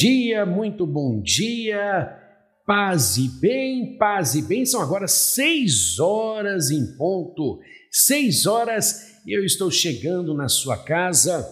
dia, muito bom dia, paz e bem, paz e bem. São agora seis horas em ponto, seis horas e eu estou chegando na sua casa,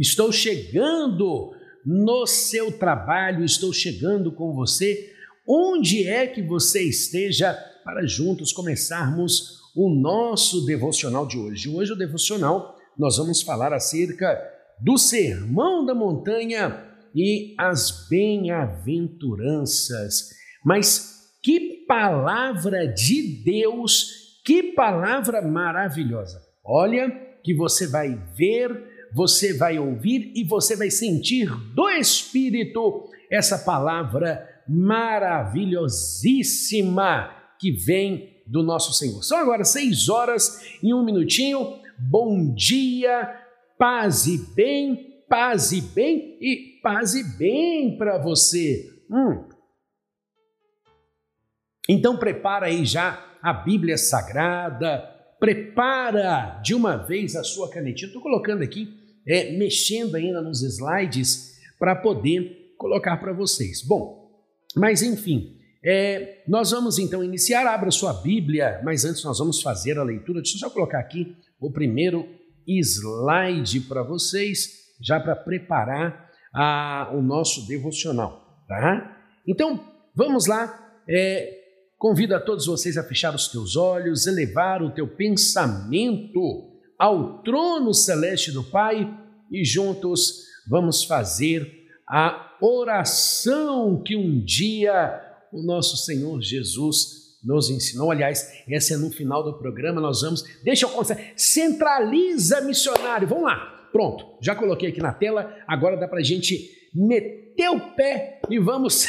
estou chegando no seu trabalho, estou chegando com você, onde é que você esteja, para juntos começarmos o nosso devocional de hoje. Hoje, o devocional, nós vamos falar acerca do Sermão da Montanha e as bem-aventuranças. Mas que palavra de Deus, que palavra maravilhosa! Olha, que você vai ver, você vai ouvir e você vai sentir do Espírito essa palavra maravilhosíssima que vem do nosso Senhor. São agora seis horas e um minutinho. Bom dia, paz e bem paz e bem e paz e bem para você. Hum. Então prepara aí já a Bíblia Sagrada, prepara de uma vez a sua canetinha. Estou colocando aqui, é, mexendo ainda nos slides para poder colocar para vocês. Bom, mas enfim, é, nós vamos então iniciar. Abra sua Bíblia, mas antes nós vamos fazer a leitura. Deixa eu só colocar aqui o primeiro slide para vocês já para preparar a, o nosso devocional, tá? Então, vamos lá. É, convido a todos vocês a fechar os teus olhos, elevar o teu pensamento ao trono celeste do Pai e juntos vamos fazer a oração que um dia o nosso Senhor Jesus nos ensinou. Aliás, essa é no final do programa, nós vamos. Deixa eu contar. Centraliza missionário. Vamos lá. Pronto, já coloquei aqui na tela, agora dá para a gente meter o pé e vamos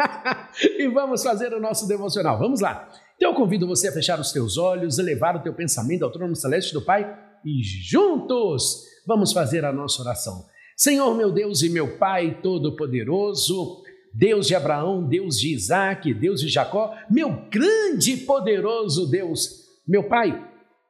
e vamos fazer o nosso devocional. Vamos lá. Então eu convido você a fechar os teus olhos, elevar o teu pensamento ao trono celeste do Pai e juntos vamos fazer a nossa oração. Senhor meu Deus e meu Pai todo-poderoso, Deus de Abraão, Deus de Isaac, Deus de Jacó, meu grande e poderoso Deus, meu Pai,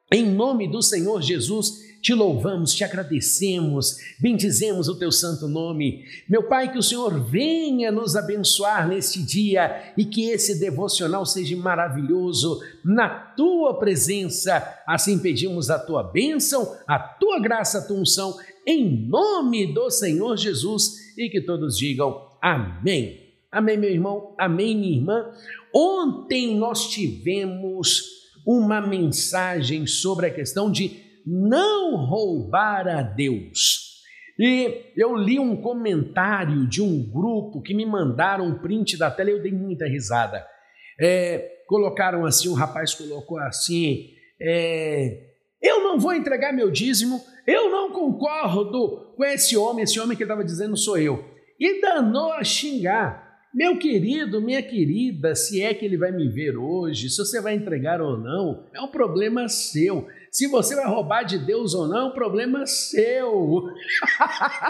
em nome do Senhor Jesus, te louvamos, te agradecemos, bendizemos o teu santo nome. Meu Pai, que o Senhor venha nos abençoar neste dia e que esse devocional seja maravilhoso na tua presença. Assim pedimos a tua bênção, a tua graça, a tua unção, em nome do Senhor Jesus e que todos digam amém. Amém, meu irmão, amém, minha irmã. Ontem nós tivemos uma mensagem sobre a questão de não roubar a Deus. E eu li um comentário de um grupo que me mandaram um print da tela e eu dei muita risada. É, colocaram assim, um rapaz colocou assim: é, Eu não vou entregar meu dízimo, eu não concordo com esse homem, esse homem que estava dizendo sou eu. E danou a xingar. Meu querido, minha querida, se é que ele vai me ver hoje, se você vai entregar ou não, é um problema seu. Se você vai roubar de Deus ou não, problema seu.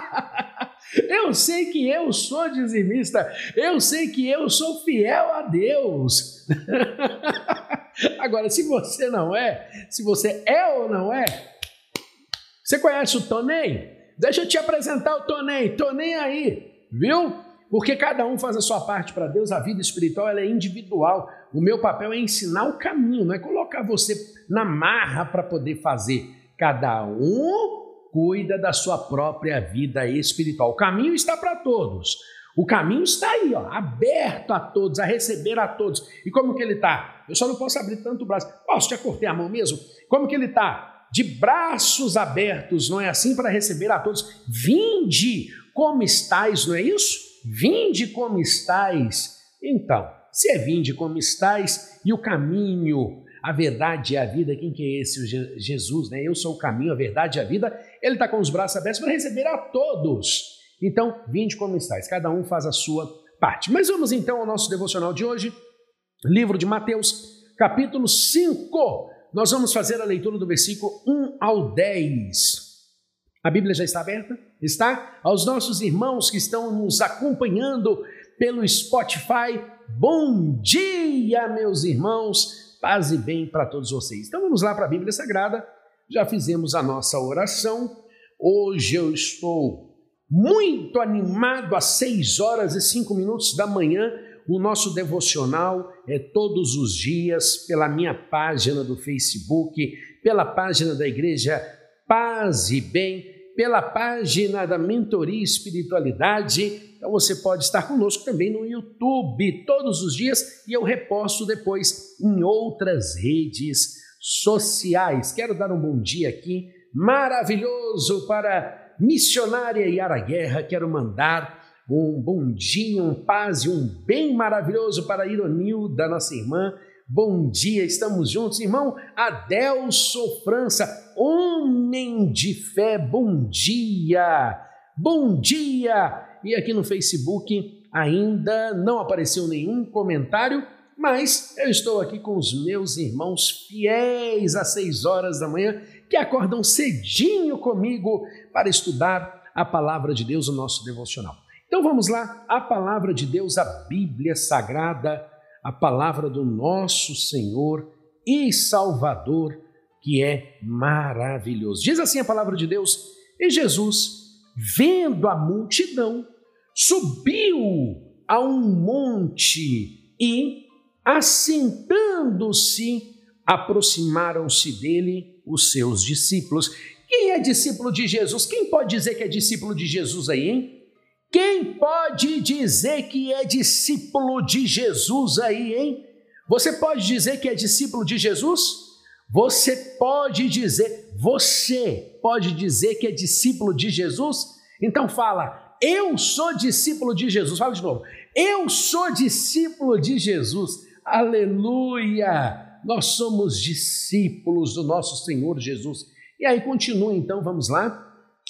eu sei que eu sou dizimista, eu sei que eu sou fiel a Deus. Agora, se você não é, se você é ou não é, você conhece o Tonem? Deixa eu te apresentar o Tonem. Tonem aí, viu? Porque cada um faz a sua parte para Deus, a vida espiritual ela é individual. O meu papel é ensinar o caminho, não é colocar você na marra para poder fazer. Cada um cuida da sua própria vida espiritual. O caminho está para todos. O caminho está aí, ó, aberto a todos, a receber a todos. E como que ele está? Eu só não posso abrir tanto o braço. Posso te acortar a mão mesmo? Como que ele está? De braços abertos, não é assim? Para receber a todos. Vinde como estáis, não é isso? Vinde como estais. Então, se é vinde como estais e o caminho, a verdade e a vida, quem que é esse? O Jesus, né? Eu sou o caminho, a verdade e a vida. Ele está com os braços abertos para receber a todos. Então, vinde como estais. Cada um faz a sua parte. Mas vamos então ao nosso devocional de hoje. Livro de Mateus, capítulo 5. Nós vamos fazer a leitura do versículo 1 ao 10. A Bíblia já está aberta? Está? Aos nossos irmãos que estão nos acompanhando pelo Spotify, bom dia, meus irmãos, paz e bem para todos vocês. Então vamos lá para a Bíblia Sagrada, já fizemos a nossa oração. Hoje eu estou muito animado às 6 horas e 5 minutos da manhã. O nosso devocional é todos os dias pela minha página do Facebook, pela página da igreja Paz e Bem, pela página da Mentoria Espiritualidade. Então você pode estar conosco também no YouTube todos os dias e eu reposto depois em outras redes sociais. Quero dar um bom dia aqui maravilhoso para missionária Yara Guerra. Quero mandar um bom dia, um paz e um bem maravilhoso para Ironilda, nossa irmã. Bom dia, estamos juntos, irmão Adelso França, homem de fé, bom dia, bom dia. E aqui no Facebook ainda não apareceu nenhum comentário, mas eu estou aqui com os meus irmãos fiéis às seis horas da manhã que acordam cedinho comigo para estudar a palavra de Deus, o nosso devocional. Então vamos lá, a palavra de Deus, a Bíblia Sagrada, a palavra do nosso Senhor e Salvador, que é maravilhoso. Diz assim a palavra de Deus: E Jesus, vendo a multidão, subiu a um monte e, assentando-se, aproximaram-se dele os seus discípulos. Quem é discípulo de Jesus? Quem pode dizer que é discípulo de Jesus aí, hein? Quem pode dizer que é discípulo de Jesus aí, hein? Você pode dizer que é discípulo de Jesus? Você pode dizer, você pode dizer que é discípulo de Jesus? Então fala, eu sou discípulo de Jesus. Fala de novo. Eu sou discípulo de Jesus. Aleluia! nós somos discípulos do nosso Senhor Jesus. E aí continua então, vamos lá.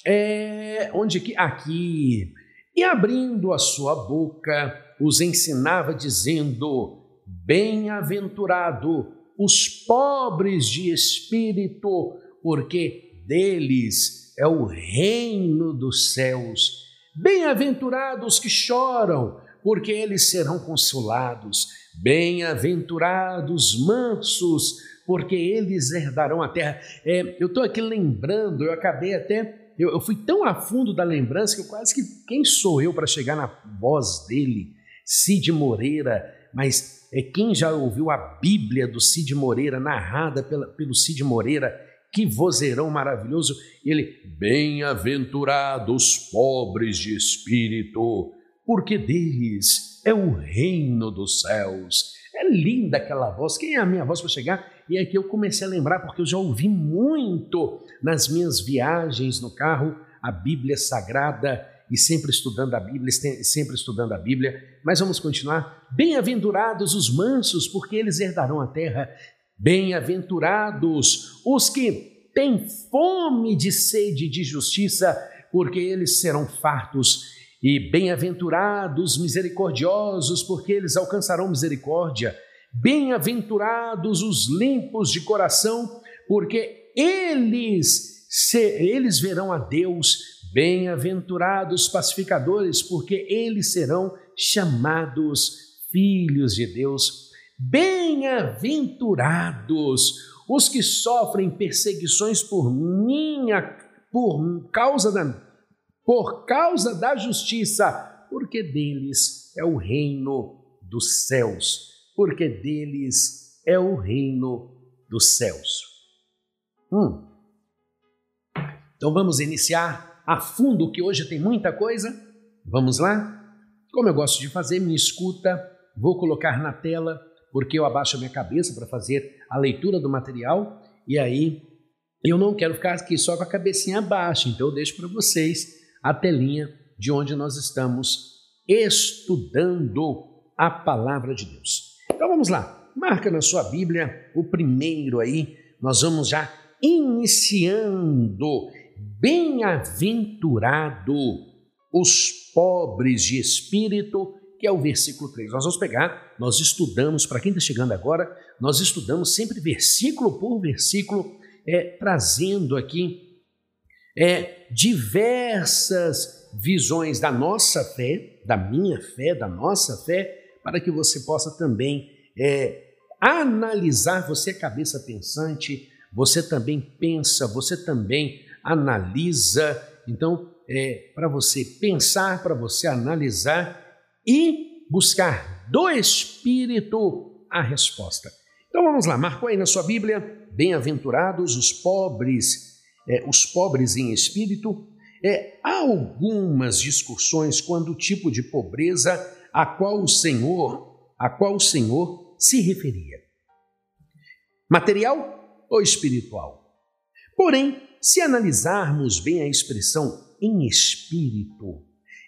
É, onde que? Aqui. E abrindo a sua boca, os ensinava, dizendo: Bem-aventurado os pobres de espírito, porque deles é o reino dos céus. Bem-aventurados que choram, porque eles serão consolados. Bem-aventurados mansos, porque eles herdarão a terra. É, eu estou aqui lembrando, eu acabei até. Eu, eu, fui tão a fundo da lembrança que eu quase que. Quem sou eu para chegar na voz dele? Cid Moreira, mas é quem já ouviu a Bíblia do Cid Moreira, narrada pela, pelo Cid Moreira, que vozeirão maravilhoso. Ele, bem-aventurados pobres de espírito, porque deles é o reino dos céus. É linda aquela voz. Quem é a minha voz para chegar? E é que eu comecei a lembrar, porque eu já ouvi muito nas minhas viagens no carro a Bíblia Sagrada e sempre estudando a Bíblia, sempre estudando a Bíblia. Mas vamos continuar. Bem-aventurados os mansos, porque eles herdarão a terra. Bem-aventurados os que têm fome de sede de justiça, porque eles serão fartos. E bem-aventurados misericordiosos, porque eles alcançarão misericórdia. Bem-aventurados os limpos de coração, porque eles, se, eles verão a Deus. Bem-aventurados pacificadores, porque eles serão chamados filhos de Deus. Bem-aventurados os que sofrem perseguições por minha por causa da por causa da justiça, porque deles é o reino dos céus, porque deles é o reino dos céus. Hum. Então vamos iniciar a fundo, que hoje tem muita coisa. Vamos lá? Como eu gosto de fazer, me escuta, vou colocar na tela, porque eu abaixo a minha cabeça para fazer a leitura do material, e aí eu não quero ficar aqui só com a cabecinha baixa, então eu deixo para vocês a telinha de onde nós estamos estudando a palavra de Deus. Então vamos lá, marca na sua Bíblia o primeiro aí, nós vamos já iniciando. Bem-aventurado os pobres de espírito, que é o versículo 3. Nós vamos pegar, nós estudamos, para quem está chegando agora, nós estudamos sempre versículo por versículo, é, trazendo aqui é, diversas visões da nossa fé, da minha fé, da nossa fé, para que você possa também é, analisar. Você é cabeça pensante, você também pensa, você também analisa. Então, é, para você pensar, para você analisar e buscar do Espírito a resposta. Então vamos lá, marcou aí na sua Bíblia, bem-aventurados os pobres, é, os pobres em espírito. É, há algumas discussões quando o tipo de pobreza a qual o Senhor, a qual o Senhor se referia. Material ou espiritual? Porém, se analisarmos bem a expressão em espírito,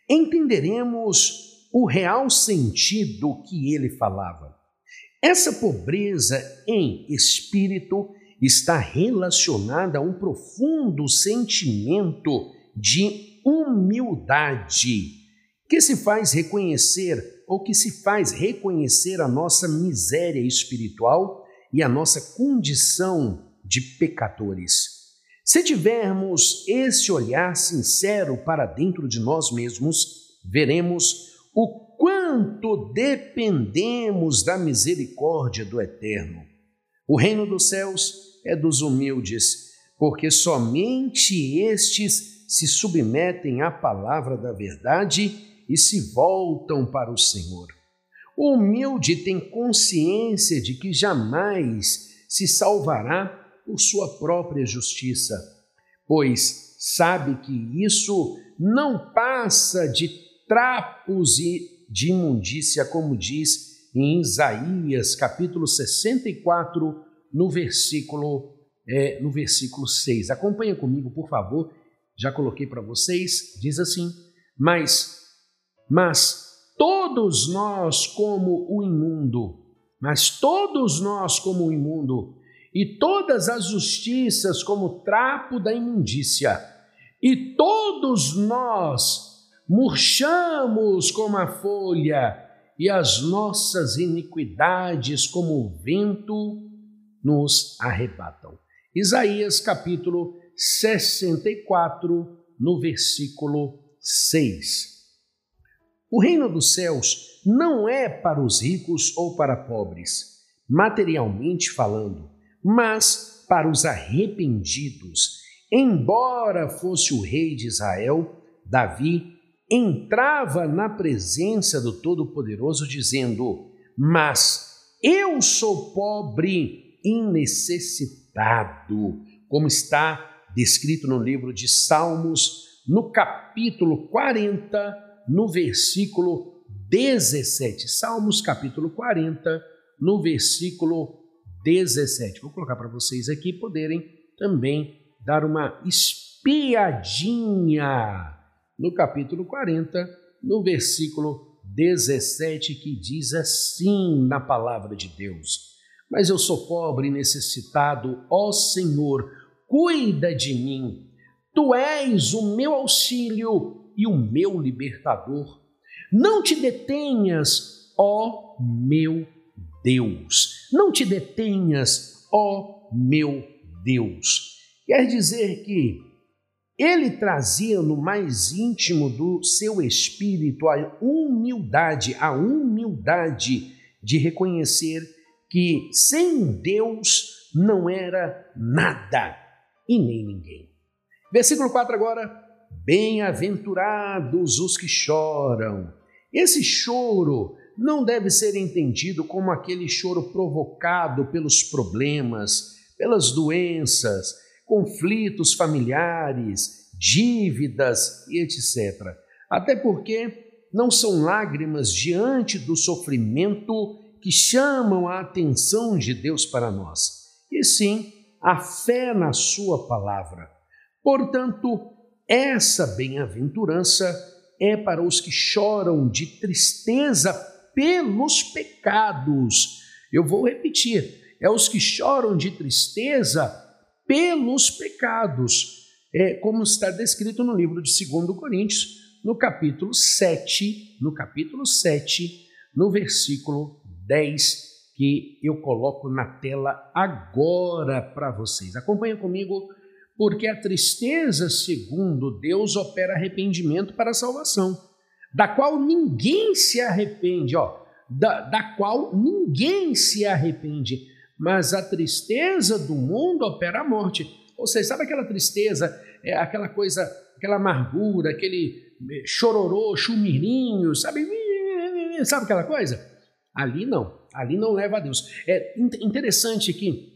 entenderemos o real sentido que ele falava. Essa pobreza em espírito está relacionada a um profundo sentimento de humildade que se faz reconhecer ou que se faz reconhecer a nossa miséria espiritual e a nossa condição de pecadores. Se tivermos esse olhar sincero para dentro de nós mesmos, veremos o quanto dependemos da misericórdia do Eterno. O reino dos céus é dos humildes, porque somente estes se submetem à palavra da verdade e se voltam para o Senhor. O humilde tem consciência de que jamais se salvará por sua própria justiça, pois sabe que isso não passa de trapos e de imundícia, como diz em Isaías, capítulo 64, no versículo, é, no versículo 6. Acompanha comigo, por favor. Já coloquei para vocês. Diz assim: Mas, mas todos nós como o imundo, mas todos nós como o imundo, e todas as justiças como trapo da imundícia, e todos nós murchamos como a folha, e as nossas iniquidades, como o vento, nos arrebatam. Isaías capítulo 64, no versículo 6. O reino dos céus não é para os ricos ou para pobres, materialmente falando, mas para os arrependidos. Embora fosse o rei de Israel, Davi entrava na presença do Todo-Poderoso dizendo: Mas eu sou pobre e necessitado, como está descrito no livro de Salmos, no capítulo 40, no versículo 17. Salmos, capítulo 40, no versículo 17. Vou colocar para vocês aqui poderem também dar uma espiadinha no capítulo 40, no versículo 17, que diz assim na palavra de Deus: Mas eu sou pobre e necessitado, ó Senhor, cuida de mim. Tu és o meu auxílio e o meu libertador. Não te detenhas, ó meu Deus. Não te detenhas, ó meu Deus. Quer dizer que ele trazia no mais íntimo do seu espírito a humildade, a humildade de reconhecer que sem Deus não era nada e nem ninguém. Versículo 4 agora. Bem-aventurados os que choram. Esse choro não deve ser entendido como aquele choro provocado pelos problemas, pelas doenças, conflitos familiares, dívidas e etc. Até porque não são lágrimas diante do sofrimento que chamam a atenção de Deus para nós, e sim a fé na Sua palavra. Portanto, essa bem-aventurança é para os que choram de tristeza pelos pecados. Eu vou repetir: é os que choram de tristeza pelos pecados, é como está descrito no livro de 2 Coríntios, no capítulo 7, no capítulo 7, no versículo 10, que eu coloco na tela agora para vocês. Acompanha comigo, porque a tristeza, segundo Deus, opera arrependimento para a salvação, da qual ninguém se arrepende, ó, da, da qual ninguém se arrepende mas a tristeza do mundo opera a morte. Ou seja, sabe aquela tristeza, é aquela coisa, aquela amargura, aquele eh, chororô, chumirinho, sabe? Sabe aquela coisa? Ali não, ali não leva a Deus. É interessante que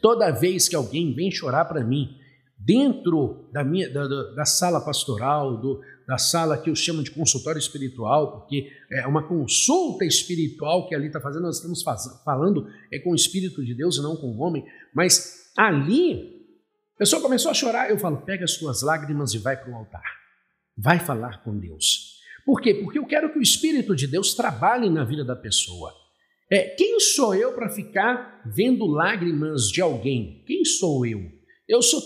toda vez que alguém vem chorar para mim, dentro da, minha, da, da sala pastoral, do, da sala que eu chamo de consultório espiritual, porque é uma consulta espiritual que ali está fazendo, nós estamos faz, falando é com o Espírito de Deus e não com o homem, mas ali a pessoa começou a chorar, eu falo, pega as tuas lágrimas e vai para o altar, vai falar com Deus. Por quê? Porque eu quero que o Espírito de Deus trabalhe na vida da pessoa. É, quem sou eu para ficar vendo lágrimas de alguém? Quem sou eu? Eu sou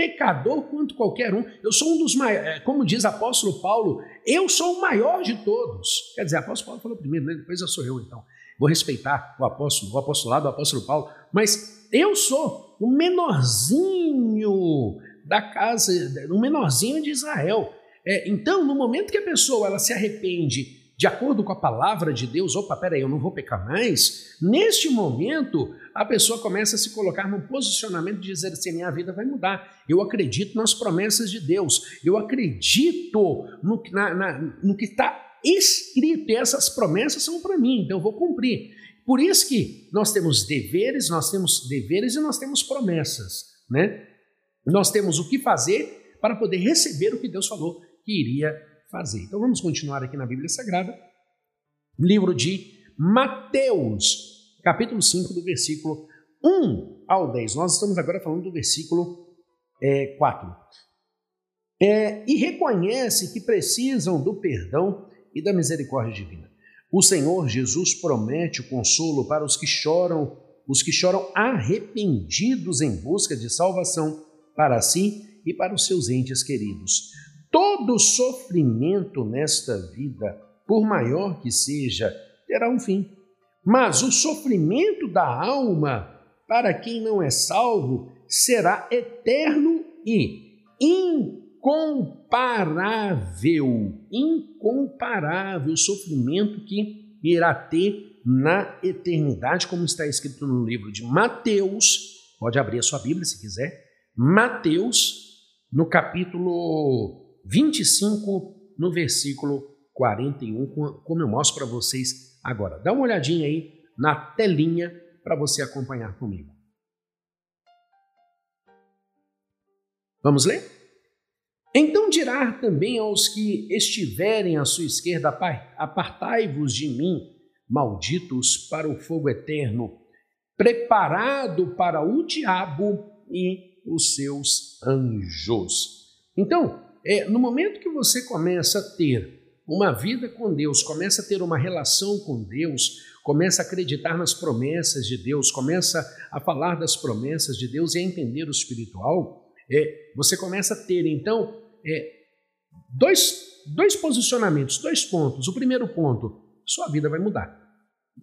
pecador quanto qualquer um. Eu sou um dos maiores, é, como diz apóstolo Paulo, eu sou o maior de todos. Quer dizer, apóstolo Paulo falou primeiro, né? depois eu sou eu, então. Vou respeitar o apóstolo, o apostolado do apóstolo Paulo, mas eu sou o menorzinho da casa, o menorzinho de Israel. É, então, no momento que a pessoa ela se arrepende de acordo com a palavra de Deus, opa, peraí, eu não vou pecar mais, neste momento a pessoa começa a se colocar num posicionamento de dizer assim: minha vida vai mudar. Eu acredito nas promessas de Deus, eu acredito no, na, na, no que está escrito, e essas promessas são para mim, então eu vou cumprir. Por isso que nós temos deveres, nós temos deveres e nós temos promessas, né? Nós temos o que fazer para poder receber o que Deus falou que iria fazer. Então vamos continuar aqui na Bíblia Sagrada, livro de Mateus, capítulo 5, do versículo 1 ao 10. Nós estamos agora falando do versículo é, 4. É, e reconhece que precisam do perdão e da misericórdia divina. O Senhor Jesus promete o consolo para os que choram, os que choram arrependidos em busca de salvação para si e para os seus entes queridos. Todo sofrimento nesta vida, por maior que seja, terá um fim. Mas o sofrimento da alma, para quem não é salvo, será eterno e incomparável. Incomparável o sofrimento que irá ter na eternidade, como está escrito no livro de Mateus. Pode abrir a sua Bíblia se quiser. Mateus, no capítulo 25, no versículo 41, como eu mostro para vocês agora. Dá uma olhadinha aí na telinha para você acompanhar comigo. Vamos ler? Então dirá também aos que estiverem à sua esquerda: Apartai-vos de mim, malditos, para o fogo eterno, preparado para o diabo e os seus anjos. Então, é, no momento que você começa a ter uma vida com Deus, começa a ter uma relação com Deus, começa a acreditar nas promessas de Deus, começa a falar das promessas de Deus e a entender o espiritual, é, você começa a ter então é, dois, dois posicionamentos, dois pontos. O primeiro ponto, sua vida vai mudar.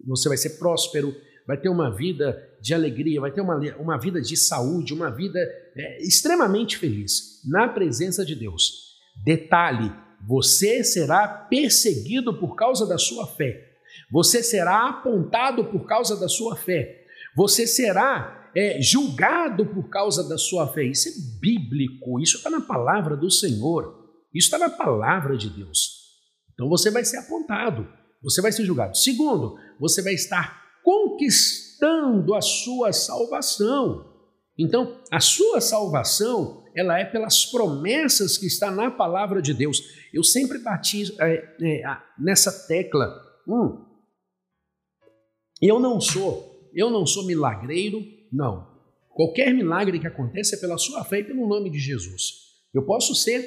Você vai ser próspero, vai ter uma vida de alegria, vai ter uma, uma vida de saúde, uma vida é, extremamente feliz na presença de Deus. Detalhe: você será perseguido por causa da sua fé, você será apontado por causa da sua fé, você será é, julgado por causa da sua fé. Isso é bíblico, isso está na palavra do Senhor, isso está na palavra de Deus. Então você vai ser apontado, você vai ser julgado. Segundo, você vai estar conquistando a sua salvação. Então, a sua salvação, ela é pelas promessas que está na palavra de Deus. Eu sempre bati é, é, nessa tecla. Hum, eu não sou, eu não sou milagreiro, não. Qualquer milagre que aconteça é pela sua fé e pelo nome de Jesus. Eu posso ser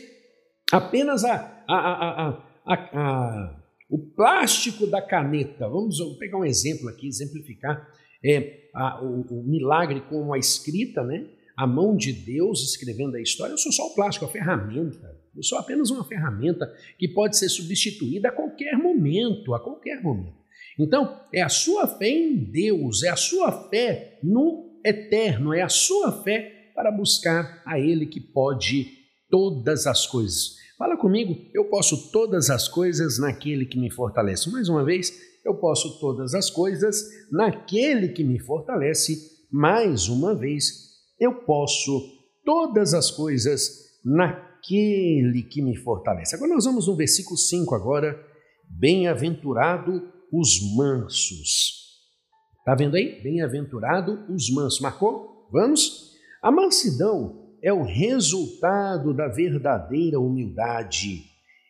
apenas a, a, a, a o plástico da caneta, vamos pegar um exemplo aqui, exemplificar é, a, o, o, milagre com a escrita, né? a mão de Deus escrevendo a história. Eu sou só o plástico, a ferramenta. Eu sou apenas uma ferramenta que pode ser substituída a qualquer momento, a qualquer momento. Então, é a sua fé em Deus, é a sua fé no eterno, é a sua fé para buscar a Ele que pode todas as coisas. Fala comigo, eu posso todas as coisas naquele que me fortalece. Mais uma vez, eu posso todas as coisas naquele que me fortalece. Mais uma vez, eu posso todas as coisas naquele aquele que me fortalece. Agora nós vamos no versículo 5 agora. Bem-aventurado os mansos. Tá vendo aí? Bem-aventurado os mansos. Marcou? Vamos? A mansidão é o resultado da verdadeira humildade.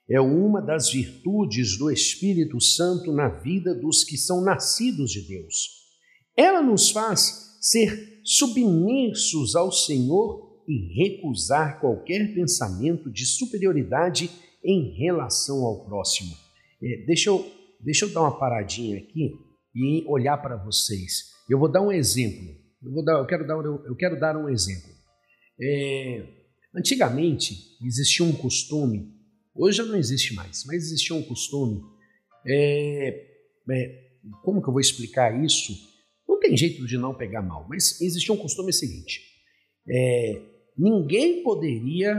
É uma das virtudes do Espírito Santo na vida dos que são nascidos de Deus. Ela nos faz ser submissos ao Senhor e recusar qualquer pensamento de superioridade em relação ao próximo. É, deixa, eu, deixa eu dar uma paradinha aqui e olhar para vocês. Eu vou dar um exemplo. Eu, vou dar, eu, quero, dar, eu quero dar um exemplo. É, antigamente existia um costume, hoje já não existe mais, mas existia um costume. É, é, como que eu vou explicar isso? Não tem jeito de não pegar mal, mas existia um costume seguinte: é, ninguém poderia,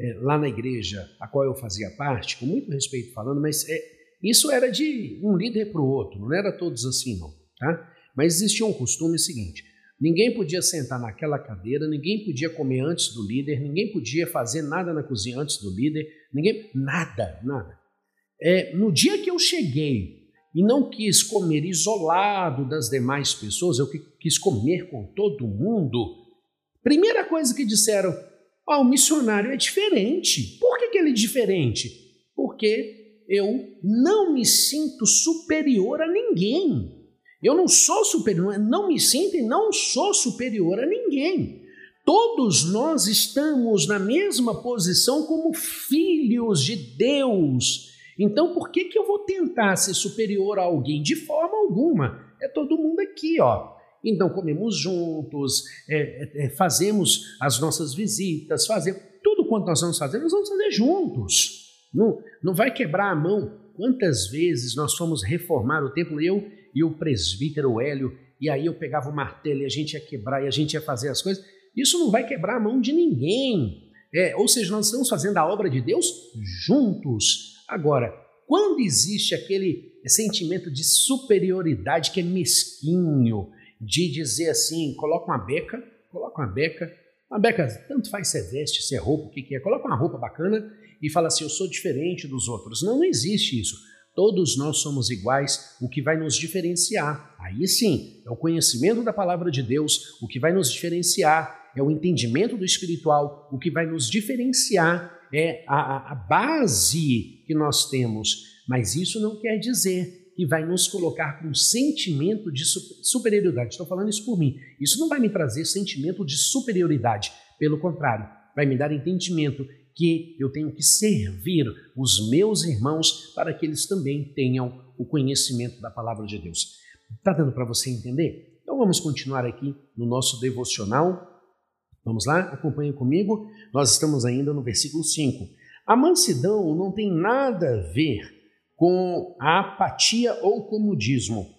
é, lá na igreja a qual eu fazia parte, com muito respeito falando, mas é, isso era de um líder para o outro, não era todos assim, não. Tá? Mas existia um costume seguinte: ninguém podia sentar naquela cadeira, ninguém podia comer antes do líder, ninguém podia fazer nada na cozinha antes do líder, ninguém. Nada, nada. É, no dia que eu cheguei e não quis comer isolado das demais pessoas, eu quis comer com todo mundo. Primeira coisa que disseram: oh, o missionário é diferente. Por que, que ele é diferente? Porque eu não me sinto superior a ninguém. Eu não sou superior, não me sinto e não sou superior a ninguém. Todos nós estamos na mesma posição como filhos de Deus. Então, por que, que eu vou tentar ser superior a alguém? De forma alguma. É todo mundo aqui, ó. Então, comemos juntos, é, é, é fazemos as nossas visitas, fazemos tudo quanto nós vamos fazer, nós vamos fazer juntos. Não, não vai quebrar a mão. Quantas vezes nós fomos reformar o templo, eu e o presbítero Hélio, e aí eu pegava o martelo e a gente ia quebrar e a gente ia fazer as coisas. Isso não vai quebrar a mão de ninguém. É, ou seja, nós estamos fazendo a obra de Deus juntos. Agora, quando existe aquele sentimento de superioridade que é mesquinho, de dizer assim, coloca uma beca, coloca uma beca, uma beca, tanto faz se é veste, se é roupa, o que, que é, coloca uma roupa bacana e fala assim: eu sou diferente dos outros. Não, não existe isso. Todos nós somos iguais, o que vai nos diferenciar. Aí sim, é o conhecimento da palavra de Deus, o que vai nos diferenciar, é o entendimento do espiritual, o que vai nos diferenciar é a, a base que nós temos. Mas isso não quer dizer que vai nos colocar com sentimento de superioridade. Estou falando isso por mim. Isso não vai me trazer sentimento de superioridade. Pelo contrário, vai me dar entendimento que eu tenho que servir os meus irmãos para que eles também tenham o conhecimento da palavra de Deus. Está dando para você entender? Então vamos continuar aqui no nosso devocional. Vamos lá? Acompanhe comigo. Nós estamos ainda no versículo 5. A mansidão não tem nada a ver com a apatia ou comodismo,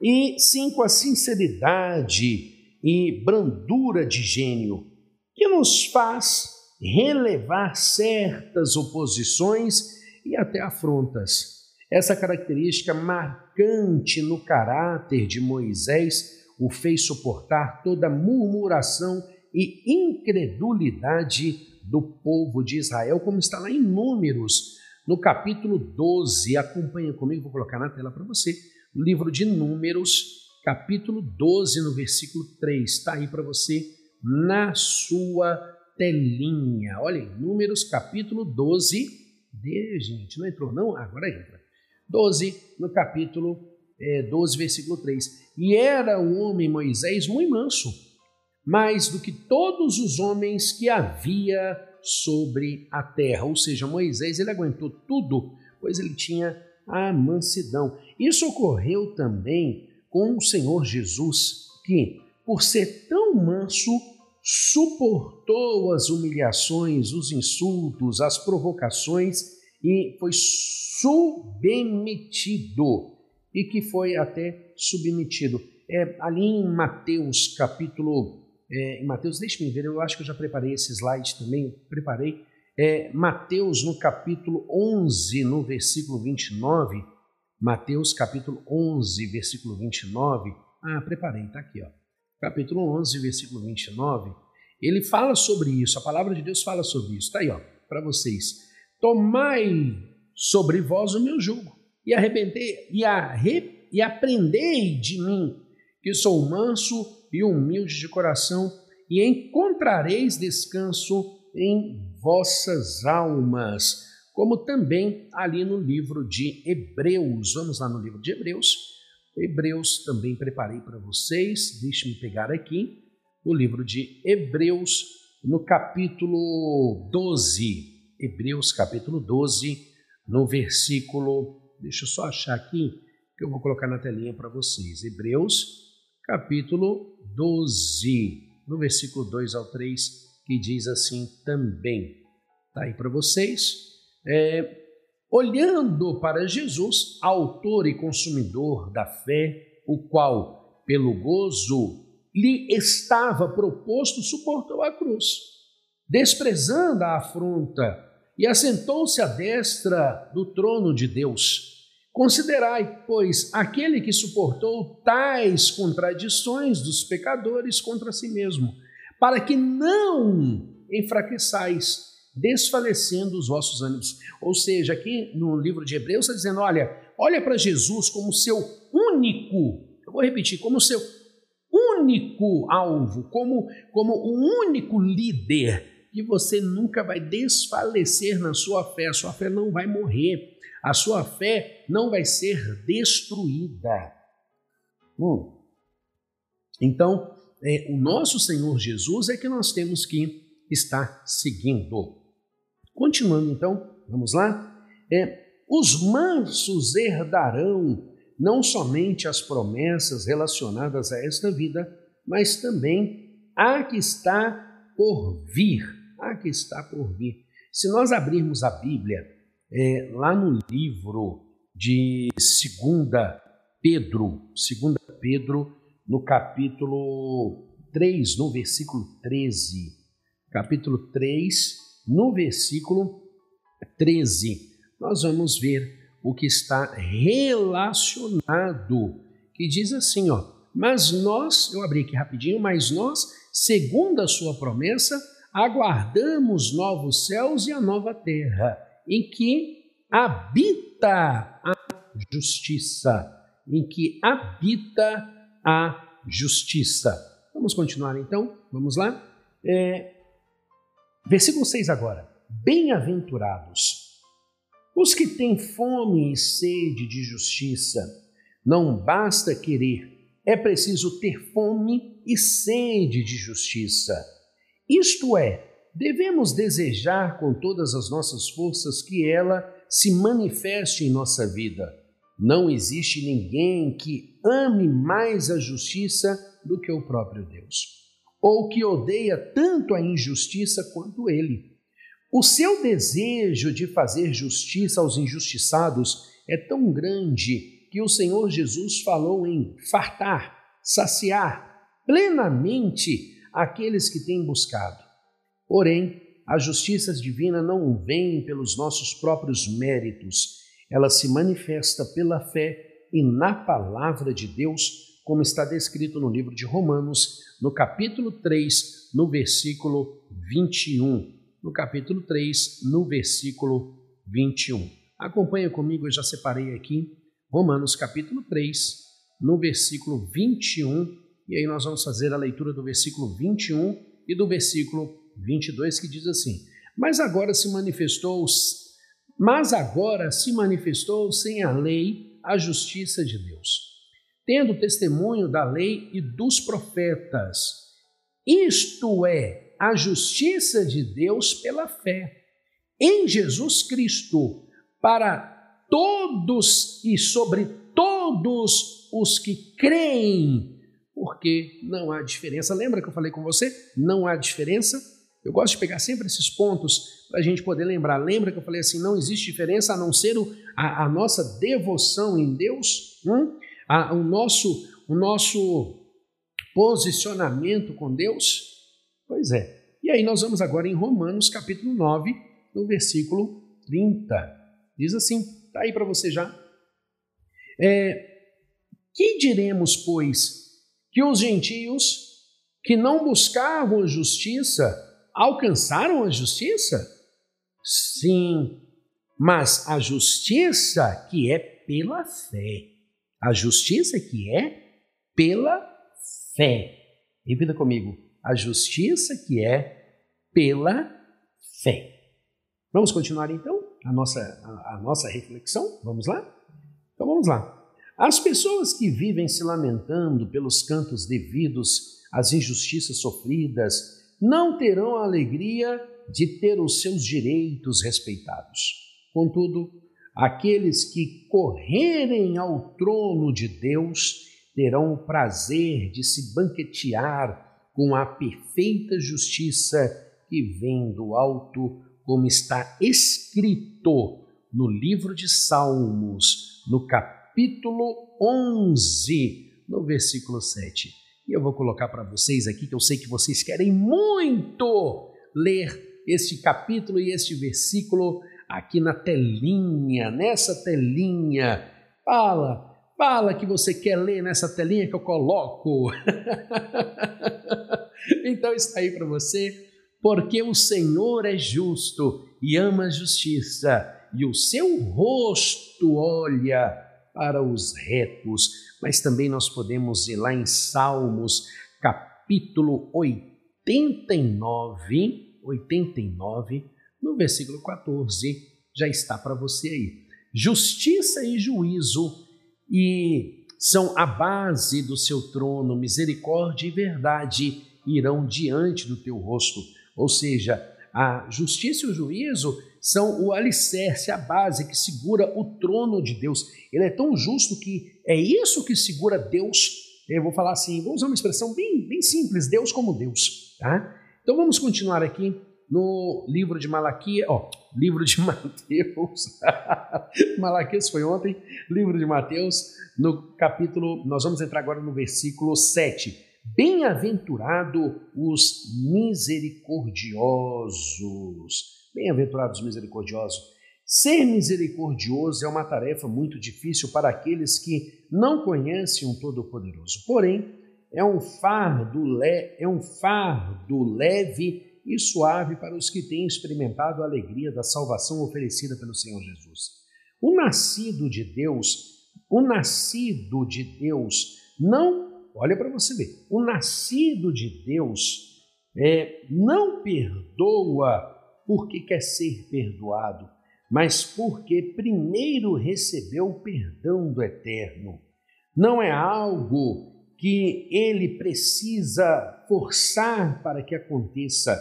e sim com a sinceridade e brandura de gênio, que nos faz relevar certas oposições e até afrontas. Essa característica marcante no caráter de Moisés o fez suportar toda murmuração e incredulidade do povo de Israel, como está lá em Números, no capítulo 12. Acompanha comigo, vou colocar na tela para você. O livro de Números, capítulo 12, no versículo 3. Está aí para você na sua telinha. Olha Números capítulo 12. De, gente, não entrou não? Agora entra. 12, no capítulo é, 12, versículo 3. E era o homem Moisés muito manso, mais do que todos os homens que havia sobre a terra. Ou seja, Moisés ele aguentou tudo, pois ele tinha a mansidão. Isso ocorreu também com o Senhor Jesus, que, por ser tão manso, suportou as humilhações, os insultos, as provocações e foi submetido e que foi até submetido. É, ali em Mateus capítulo, é, em Mateus, deixe-me ver, eu acho que eu já preparei esse slide também, preparei. É, Mateus no capítulo 11, no versículo 29, Mateus capítulo 11, versículo 29, ah, preparei, está aqui, ó capítulo 11, versículo 29, ele fala sobre isso, a palavra de Deus fala sobre isso. Está aí, ó, para vocês. Tomai sobre vós o meu jugo e arrependei e, arre, e aprendei de mim, que sou manso e humilde de coração, e encontrareis descanso em vossas almas, como também ali no livro de Hebreus. Vamos lá no livro de Hebreus. Hebreus também preparei para vocês. Deixe-me pegar aqui o livro de Hebreus, no capítulo 12. Hebreus, capítulo 12, no versículo. Deixa eu só achar aqui, que eu vou colocar na telinha para vocês. Hebreus, capítulo 12, no versículo 2 ao 3, que diz assim também. Está aí para vocês. É, olhando para Jesus, autor e consumidor da fé, o qual, pelo gozo, lhe estava proposto, suportou a cruz, desprezando a afronta, e assentou-se à destra do trono de Deus. Considerai, pois, aquele que suportou tais contradições dos pecadores contra si mesmo, para que não enfraqueçais, desfalecendo os vossos ânimos. Ou seja, aqui no livro de Hebreus está dizendo: olha, olha para Jesus como seu único, eu vou repetir, como seu único alvo, como, como o único líder, e você nunca vai desfalecer na sua fé, a sua fé não vai morrer, a sua fé não vai ser destruída. Hum. Então, é, o nosso Senhor Jesus é que nós temos que estar seguindo. Continuando então, vamos lá? É, os mansos herdarão não somente as promessas relacionadas a esta vida, mas também a que está por vir. A que está por vir. Se nós abrirmos a Bíblia, é, lá no livro de 2 Pedro, 2 Pedro, no capítulo 3, no versículo 13. Capítulo 3, no versículo 13, nós vamos ver o que está relacionado, que diz assim, ó: "Mas nós, eu abri aqui rapidinho, mas nós, segundo a sua promessa, aguardamos novos céus e a nova terra, em que habita a justiça, em que habita a justiça. Vamos continuar então? Vamos lá? É, versículo 6 agora. Bem-aventurados os que têm fome e sede de justiça. Não basta querer, é preciso ter fome e sede de justiça. Isto é, devemos desejar com todas as nossas forças que ela se manifeste em nossa vida. Não existe ninguém que ame mais a justiça do que o próprio Deus, ou que odeia tanto a injustiça quanto ele. O seu desejo de fazer justiça aos injustiçados é tão grande que o Senhor Jesus falou em fartar, saciar plenamente aqueles que têm buscado. Porém, a justiça divina não vem pelos nossos próprios méritos, ela se manifesta pela fé e na palavra de Deus, como está descrito no livro de Romanos, no capítulo 3, no versículo 21. No capítulo 3, no versículo 21. Acompanha comigo, eu já separei aqui Romanos capítulo 3, no versículo 21, e aí nós vamos fazer a leitura do versículo 21 e do versículo 22 que diz assim: Mas agora se manifestou, mas agora se manifestou sem a lei a justiça de Deus, tendo testemunho da lei e dos profetas. Isto é a justiça de Deus pela fé em Jesus Cristo para todos e sobre todos os que creem, porque não há diferença. Lembra que eu falei com você? Não há diferença. Eu gosto de pegar sempre esses pontos para a gente poder lembrar. Lembra que eu falei assim: não existe diferença a não ser a, a, nossa devoção em Deus, hum? A, o, nosso, o nosso posicionamento com Deus? Pois é. E aí nós vamos agora em Romanos capítulo 9, no versículo 30. Diz assim, está aí para você já. É, que diremos, pois, que os gentios que não buscavam a justiça alcançaram a justiça? Sim, mas a justiça que é pela fé. A justiça que é pela fé. Repita comigo. A justiça que é pela fé. Vamos continuar então a nossa, a, a nossa reflexão? Vamos lá? Então vamos lá. As pessoas que vivem se lamentando pelos cantos devidos às injustiças sofridas não terão a alegria de ter os seus direitos respeitados. Contudo, aqueles que correrem ao trono de Deus terão o prazer de se banquetear com a perfeita justiça que vem do alto, como está escrito no livro de Salmos, no capítulo 11, no versículo 7. E eu vou colocar para vocês aqui, que eu sei que vocês querem muito ler este capítulo e este versículo aqui na telinha, nessa telinha. Fala, fala que você quer ler nessa telinha que eu coloco. então está aí para você, porque o Senhor é justo e ama a justiça, e o seu rosto olha para os retos. Mas também nós podemos ir lá em Salmos, capítulo 89, 89, no versículo 14, já está para você aí. Justiça e juízo e são a base do seu trono, misericórdia e verdade irão diante do teu rosto. Ou seja, a justiça e o juízo são o alicerce, a base que segura o trono de Deus. Ele é tão justo que é isso que segura Deus. Eu vou falar assim, vou usar uma expressão bem, bem simples, Deus como Deus, tá? Então vamos continuar aqui no livro de Malaquias, ó, livro de Mateus, Malaquias foi ontem, livro de Mateus, no capítulo, nós vamos entrar agora no versículo 7. Bem-aventurado os misericordiosos. Bem-aventurados os misericordiosos. Ser misericordioso é uma tarefa muito difícil para aqueles que não conhecem o Todo-Poderoso. Porém, é um fardo, le é um fardo leve e suave para os que têm experimentado a alegria da salvação oferecida pelo Senhor Jesus. O nascido de Deus, o nascido de Deus não, olha para você ver, o nascido de Deus é, não perdoa porque quer ser perdoado, mas porque primeiro recebeu o perdão do Eterno. Não é algo que ele precisa forçar para que aconteça,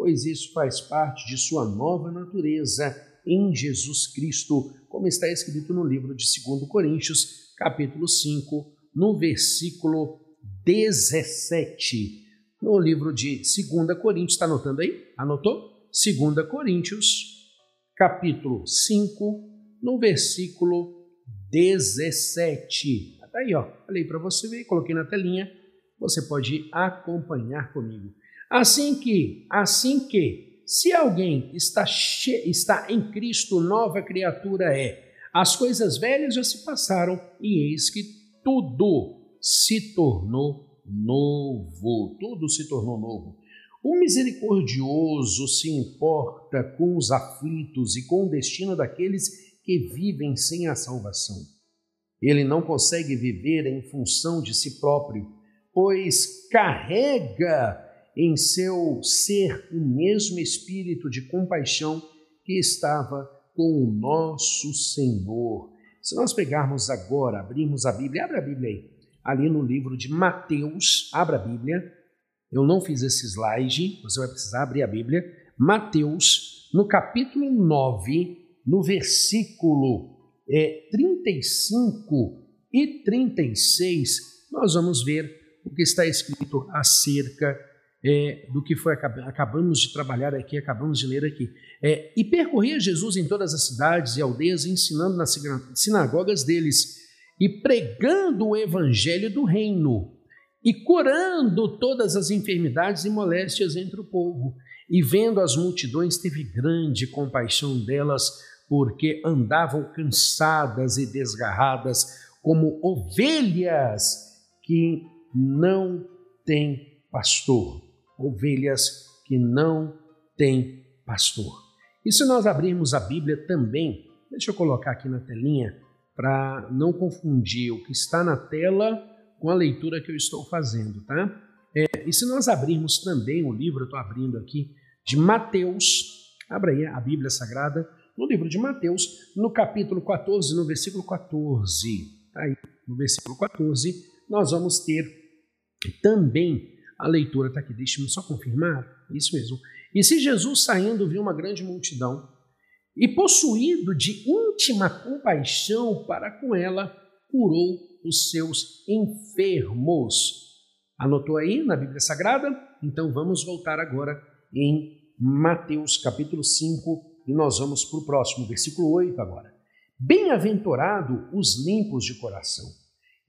pois isso faz parte de sua nova natureza em Jesus Cristo, como está escrito no livro de 2 Coríntios, capítulo 5, no versículo 17. No livro de 2 Coríntios, está anotando aí? Anotou? 2 Coríntios, capítulo 5, no versículo 17. Está aí, ó. Falei para você ver, coloquei na telinha. Você pode acompanhar comigo. Assim que, assim que, se alguém está, está em Cristo, nova criatura é. As coisas velhas já se passaram e eis que tudo se tornou novo. Tudo se tornou novo. O misericordioso se importa com os aflitos e com o destino daqueles que vivem sem a salvação. Ele não consegue viver em função de si próprio, pois carrega em seu ser o mesmo espírito de compaixão que estava com o nosso Senhor. Se nós pegarmos agora, abrirmos a Bíblia, abra a Bíblia aí, ali no livro de Mateus, abra a Bíblia. Eu não fiz esse slide, você vai precisar abrir a Bíblia. Mateus, no capítulo 9, no versículo é, 35 e 36, nós vamos ver o que está escrito acerca é, do que foi acabamos de trabalhar aqui, acabamos de ler aqui. É, e percorria Jesus em todas as cidades e aldeias, ensinando nas sinagogas deles e pregando o evangelho do reino e curando todas as enfermidades e moléstias entre o povo. E vendo as multidões, teve grande compaixão delas, porque andavam cansadas e desgarradas como ovelhas que não têm pastor, ovelhas que não têm pastor. E se nós abrirmos a Bíblia também, deixa eu colocar aqui na telinha para não confundir o que está na tela com a leitura que eu estou fazendo, tá? É, e se nós abrirmos também o livro, eu estou abrindo aqui, de Mateus, abra aí a Bíblia Sagrada, no livro de Mateus, no capítulo 14, no versículo 14. Tá aí, no versículo 14, nós vamos ter também a leitura, está aqui, deixe-me só confirmar, isso mesmo. E se Jesus saindo viu uma grande multidão, e possuído de íntima compaixão para com ela, curou os seus enfermos. Anotou aí na Bíblia Sagrada? Então vamos voltar agora em Mateus capítulo 5 e nós vamos para o próximo, versículo 8 agora. Bem-aventurado os limpos de coração.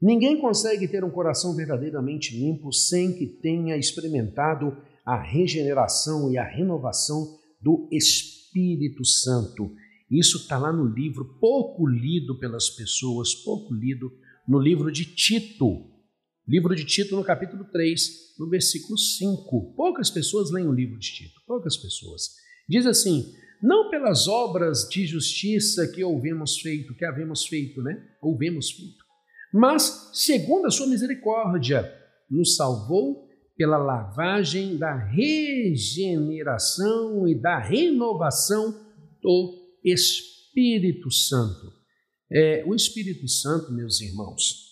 Ninguém consegue ter um coração verdadeiramente limpo sem que tenha experimentado a regeneração e a renovação do Espírito Santo. Isso está lá no livro, pouco lido pelas pessoas, pouco lido no livro de Tito. Livro de Tito, no capítulo 3, no versículo 5. Poucas pessoas leem o livro de Tito, poucas pessoas. Diz assim: não pelas obras de justiça que ouvemos feito, que havemos feito, né? Ouvemos feito, mas segundo a sua misericórdia, nos salvou pela lavagem da regeneração e da renovação do Espírito Santo. É, o Espírito Santo, meus irmãos,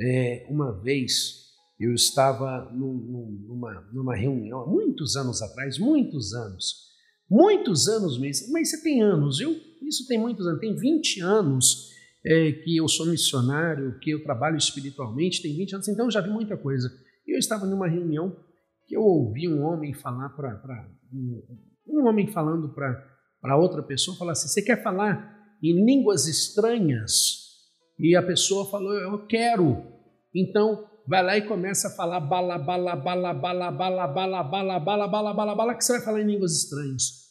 é, uma vez eu estava num, numa, numa reunião, muitos anos atrás, muitos anos, muitos anos mesmo, mas você tem anos, viu? Isso tem muitos anos, tem 20 anos é, que eu sou missionário, que eu trabalho espiritualmente, tem 20 anos, então eu já vi muita coisa. Eu estava numa reunião que eu ouvi um homem falar para. Um, um homem falando para outra pessoa, falar assim: você quer falar em línguas estranhas? E a pessoa falou: eu quero. Então vai lá e começa a falar bala, bala, bala, bala, bala, bala, bala, bala, bala, bala, bala, que você vai falar em línguas estranhas.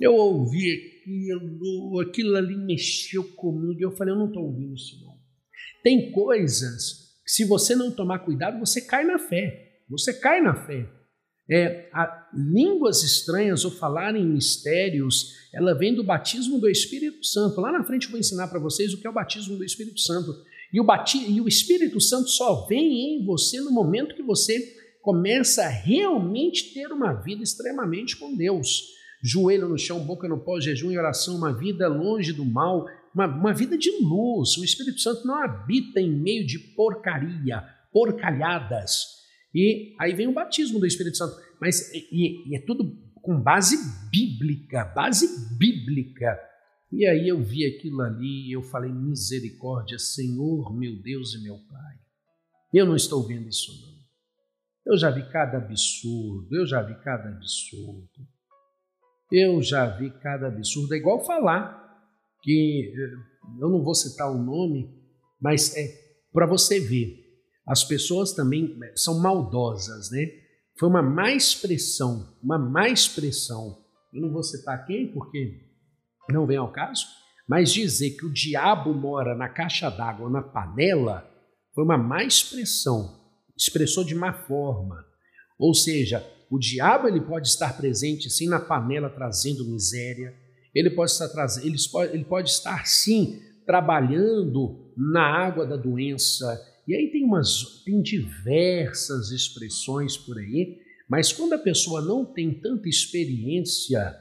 Eu ouvi aquilo, aquilo ali mexeu comigo, eu falei, eu não estou ouvindo isso não. Tem coisas que se você não tomar cuidado, você cai na fé, você cai na fé. É, a, línguas estranhas ou falar em mistérios, ela vem do batismo do Espírito Santo. Lá na frente eu vou ensinar para vocês o que é o batismo do Espírito Santo. E o, e o Espírito Santo só vem em você no momento que você começa a realmente ter uma vida extremamente com Deus. Joelho no chão, boca no pó, jejum e oração, uma vida longe do mal, uma, uma vida de luz. O Espírito Santo não habita em meio de porcaria, porcalhadas. E aí vem o batismo do Espírito Santo. Mas e, e é tudo com base bíblica, base bíblica. E aí eu vi aquilo ali e eu falei, misericórdia, Senhor, meu Deus e meu Pai. Eu não estou vendo isso não. Eu já vi cada absurdo, eu já vi cada absurdo. Eu já vi cada absurdo. É igual falar que eu não vou citar o nome, mas é para você ver. As pessoas também são maldosas, né? Foi uma má expressão, uma má expressão. Eu não vou citar quem, porque não vem ao caso, mas dizer que o diabo mora na caixa d'água, na panela, foi uma má expressão, expressou de má forma. Ou seja, o diabo ele pode estar presente sim na panela trazendo miséria, ele pode estar trazendo, ele pode, ele pode estar sim trabalhando na água da doença. E aí tem umas tem diversas expressões por aí, mas quando a pessoa não tem tanta experiência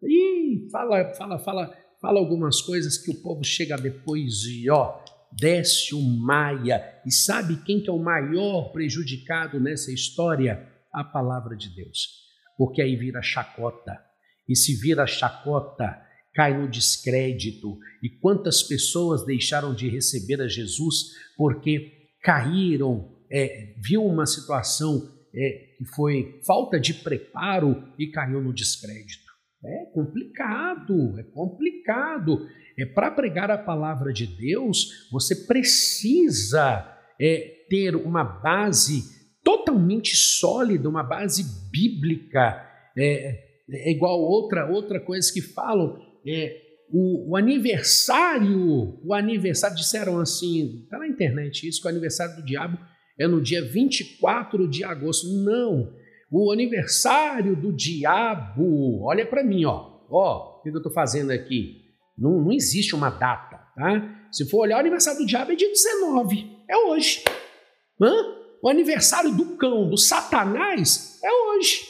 e fala, fala, fala, fala algumas coisas que o povo chega depois e ó, desce o Maia. E sabe quem que é o maior prejudicado nessa história? A palavra de Deus. Porque aí vira chacota. E se vira chacota, cai no descrédito. E quantas pessoas deixaram de receber a Jesus porque caíram, é, viu uma situação é, que foi falta de preparo e caiu no descrédito. É complicado, é complicado. É para pregar a palavra de Deus, você precisa é, ter uma base totalmente sólida, uma base bíblica. É, é igual outra outra coisa que falam. É, o, o, aniversário, o aniversário disseram assim, está na internet isso, que o aniversário do diabo é no dia 24 de agosto. Não, o aniversário do diabo. Olha para mim, ó. Ó, o que eu estou fazendo aqui? Não, não existe uma data, tá? Se for olhar, o aniversário do diabo é dia 19, é hoje. Hã? O aniversário do cão, do satanás, é hoje.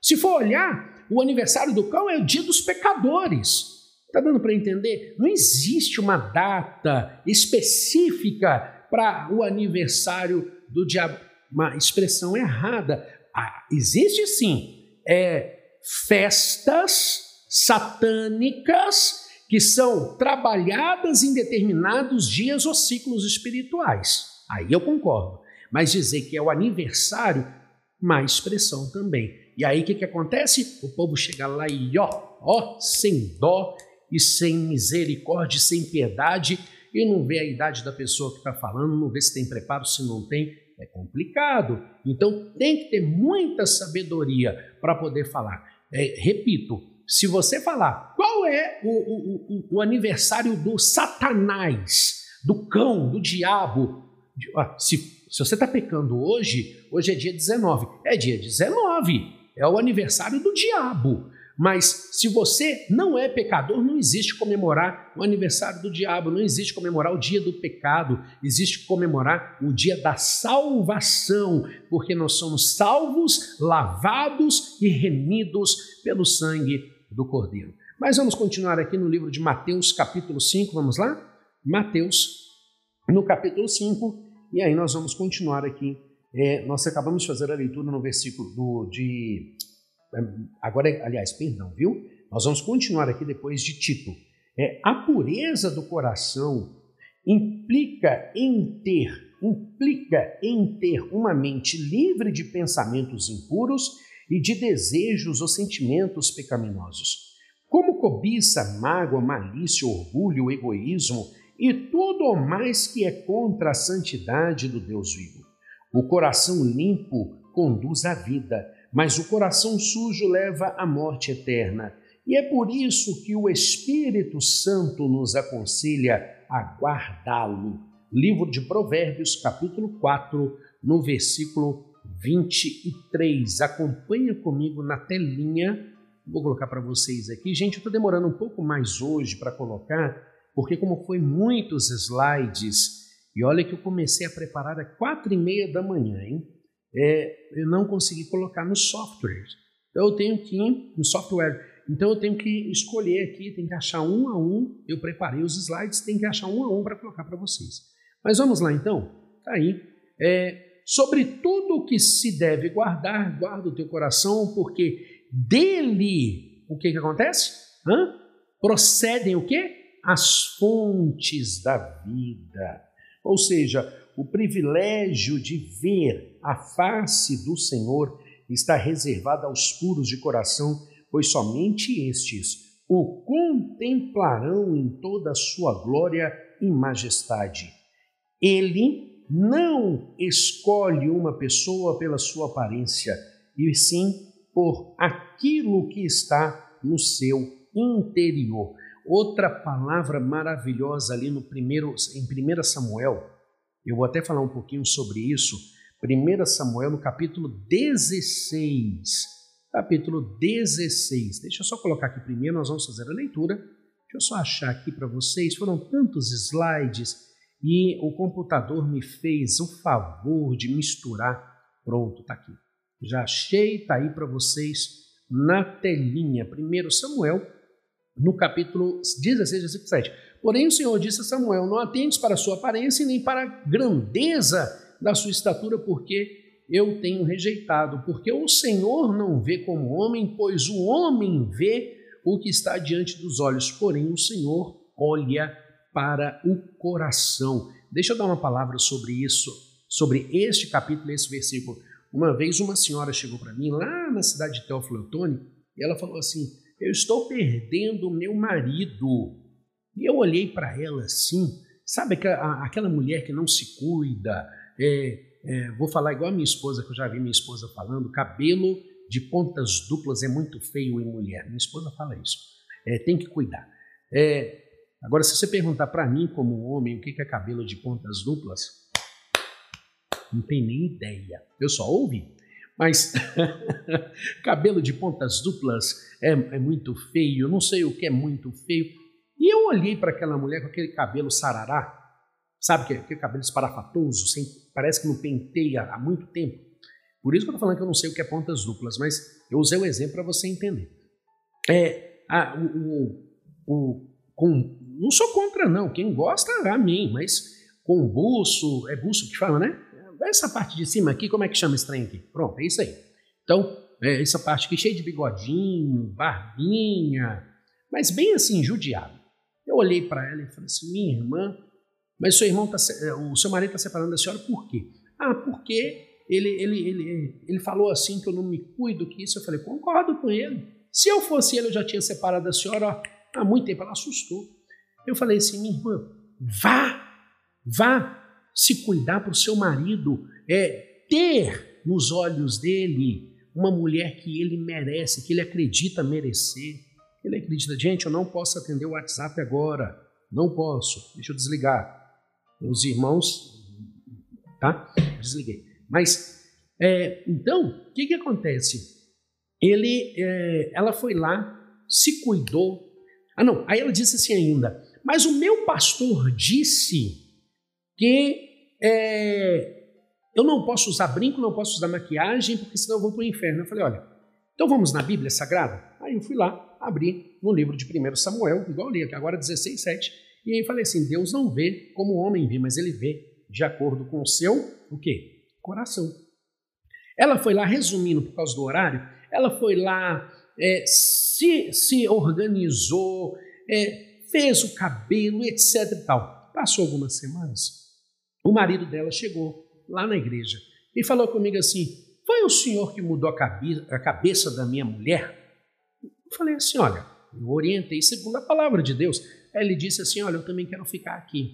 Se for olhar, o aniversário do cão é o dia dos pecadores. Está dando para entender? Não existe uma data específica para o aniversário do diabo. Uma expressão errada. Ah, existe sim é, festas satânicas que são trabalhadas em determinados dias ou ciclos espirituais. Aí eu concordo. Mas dizer que é o aniversário, má expressão também. E aí o que, que acontece? O povo chega lá e ó, ó, sem dó e sem misericórdia, sem piedade, e não vê a idade da pessoa que está falando, não vê se tem preparo, se não tem. É complicado. Então tem que ter muita sabedoria para poder falar. É, repito, se você falar qual é o, o, o, o aniversário do Satanás, do cão, do diabo, se, se você está pecando hoje, hoje é dia 19, é dia 19, é o aniversário do diabo. Mas se você não é pecador, não existe comemorar o aniversário do diabo, não existe comemorar o dia do pecado, existe comemorar o dia da salvação, porque nós somos salvos, lavados e remidos pelo sangue do Cordeiro. Mas vamos continuar aqui no livro de Mateus, capítulo 5, vamos lá? Mateus, no capítulo 5, e aí nós vamos continuar aqui. É, nós acabamos de fazer a leitura no versículo do, de é, agora, aliás, perdão, viu? Nós vamos continuar aqui depois de Tito. É, a pureza do coração implica em ter, implica em ter uma mente livre de pensamentos impuros e de desejos ou sentimentos pecaminosos, como cobiça, mágoa, malícia, orgulho, egoísmo e tudo o mais que é contra a santidade do Deus vivo. O coração limpo conduz à vida, mas o coração sujo leva à morte eterna. E é por isso que o Espírito Santo nos aconselha a guardá-lo. Livro de Provérbios, capítulo 4, no versículo 23. Acompanha comigo na telinha. Vou colocar para vocês aqui. Gente, eu estou demorando um pouco mais hoje para colocar, porque como foi muitos slides, e olha que eu comecei a preparar às quatro e meia da manhã, hein? é, eu não consegui colocar no software. Então eu tenho que ir no software. Então eu tenho que escolher aqui, tem que achar um a um. Eu preparei os slides, tem que achar um a um para colocar para vocês. Mas vamos lá então. Tá aí. É, sobre tudo o que se deve guardar, guarda o teu coração, porque dele o que, que acontece? Hã? Procedem o quê? As fontes da vida. Ou seja, o privilégio de ver a face do Senhor está reservado aos puros de coração, pois somente estes o contemplarão em toda a sua glória e majestade. Ele não escolhe uma pessoa pela sua aparência, e sim por aquilo que está no seu interior. Outra palavra maravilhosa ali no primeiro em 1 Samuel eu vou até falar um pouquinho sobre isso. 1 Samuel, no capítulo 16. Capítulo 16. Deixa eu só colocar aqui primeiro, nós vamos fazer a leitura. Deixa eu só achar aqui para vocês. Foram tantos slides e o computador me fez o favor de misturar. Pronto, tá aqui. Já achei, tá aí para vocês na telinha. 1 Samuel, no capítulo 16, versículo 7. Porém, o Senhor disse a Samuel: Não atentes para a sua aparência nem para a grandeza da sua estatura, porque eu tenho rejeitado. Porque o Senhor não vê como homem, pois o homem vê o que está diante dos olhos, porém o Senhor olha para o coração. Deixa eu dar uma palavra sobre isso, sobre este capítulo, esse versículo. Uma vez uma senhora chegou para mim lá na cidade de Teófilo Otoni e ela falou assim: Eu estou perdendo meu marido. E eu olhei para ela assim, sabe aquela mulher que não se cuida, é, é, vou falar igual a minha esposa, que eu já vi minha esposa falando, cabelo de pontas duplas é muito feio em mulher. Minha esposa fala isso. É, tem que cuidar. É, agora, se você perguntar para mim, como homem, o que é cabelo de pontas duplas, Não tem nem ideia. Eu só ouvi. Mas cabelo de pontas duplas é, é muito feio, não sei o que é muito feio. E eu olhei para aquela mulher com aquele cabelo sarará, sabe, aquele, aquele cabelo esparafatoso, sem, parece que não penteia há muito tempo. Por isso que eu estou falando que eu não sei o que é pontas duplas, mas eu usei o exemplo para você entender. É, a, o, o, com, não sou contra, não. Quem gosta, amém, mas com buço, é buço que fala, né? Essa parte de cima aqui, como é que chama esse trem aqui? Pronto, é isso aí. Então, é essa parte aqui cheia de bigodinho, barbinha, mas bem assim, judiado. Eu olhei para ela e falei assim, minha irmã, mas seu irmão tá, é, o seu marido está separando da senhora por quê? Ah, porque ele, ele, ele, ele falou assim que eu não me cuido, que isso. Eu falei, concordo com ele. Se eu fosse ele, eu já tinha separado da senhora há muito tempo. Ela assustou. Eu falei assim, minha irmã, vá, vá, se cuidar para o seu marido, é ter nos olhos dele uma mulher que ele merece, que ele acredita merecer. Ele acredita, gente, eu não posso atender o WhatsApp agora, não posso, deixa eu desligar. Os irmãos, tá? Desliguei. Mas, é, então, o que, que acontece? Ele, é, ela foi lá, se cuidou. Ah, não, aí ela disse assim ainda, mas o meu pastor disse que é, eu não posso usar brinco, não posso usar maquiagem, porque senão eu vou para o inferno. Eu falei, olha, então vamos na Bíblia Sagrada? Aí eu fui lá, abri no livro de 1 Samuel, igual li aqui, agora 16, 7, e aí falei assim, Deus não vê como o homem vê, mas ele vê de acordo com o seu, o quê? Coração. Ela foi lá, resumindo por causa do horário, ela foi lá, é, se, se organizou, é, fez o cabelo, etc e tal. Passou algumas semanas, o marido dela chegou lá na igreja e falou comigo assim: Foi o senhor que mudou a cabeça, a cabeça da minha mulher? Eu falei assim: Olha, eu orientei segundo a palavra de Deus. Aí ele disse assim: Olha, eu também quero ficar aqui,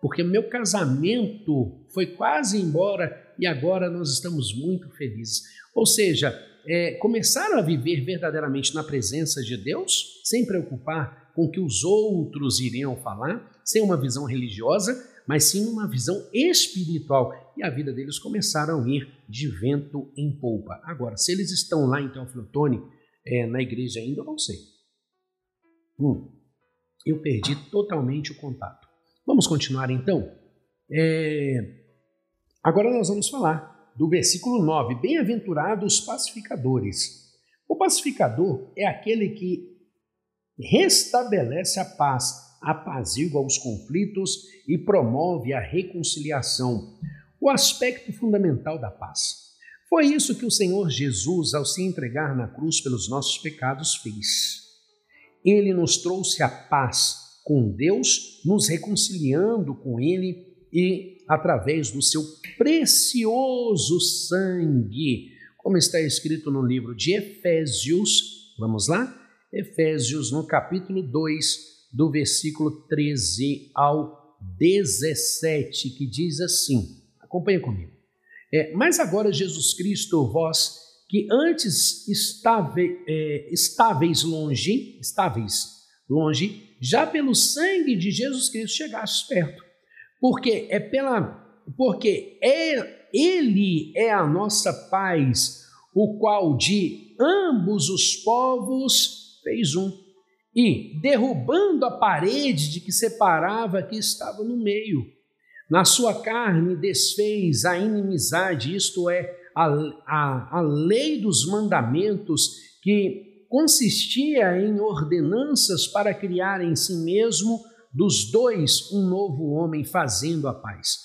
porque meu casamento foi quase embora e agora nós estamos muito felizes. Ou seja, é, começaram a viver verdadeiramente na presença de Deus, sem preocupar com o que os outros iriam falar, sem uma visão religiosa, mas sim uma visão espiritual. E a vida deles começaram a ir de vento em polpa. Agora, se eles estão lá em Teoflotone, é, na igreja ainda, eu não sei. Hum, eu perdi totalmente o contato. Vamos continuar então? É, agora nós vamos falar do versículo 9: Bem-aventurados pacificadores. O pacificador é aquele que restabelece a paz apazigua os conflitos e promove a reconciliação, o aspecto fundamental da paz. Foi isso que o Senhor Jesus, ao se entregar na cruz pelos nossos pecados, fez. Ele nos trouxe a paz com Deus, nos reconciliando com Ele e através do seu precioso sangue, como está escrito no livro de Efésios. Vamos lá? Efésios, no capítulo 2, do versículo 13 ao 17, que diz assim: acompanha comigo. É, mas agora, Jesus Cristo, vós que antes estáveis, é, estáveis longe, estáveis longe, já pelo sangue de Jesus Cristo chegastes perto. Porque é pela porque é ele é a nossa paz, o qual de ambos os povos fez um e, derrubando a parede de que separava que estava no meio, na sua carne desfez a inimizade, isto é, a, a, a lei dos mandamentos que consistia em ordenanças para criar em si mesmo dos dois um novo homem fazendo a paz.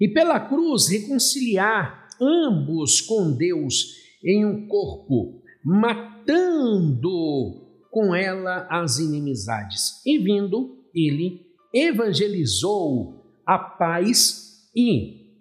E pela cruz reconciliar ambos com Deus em um corpo, matando com ela as inimizades. E vindo, ele evangelizou a paz e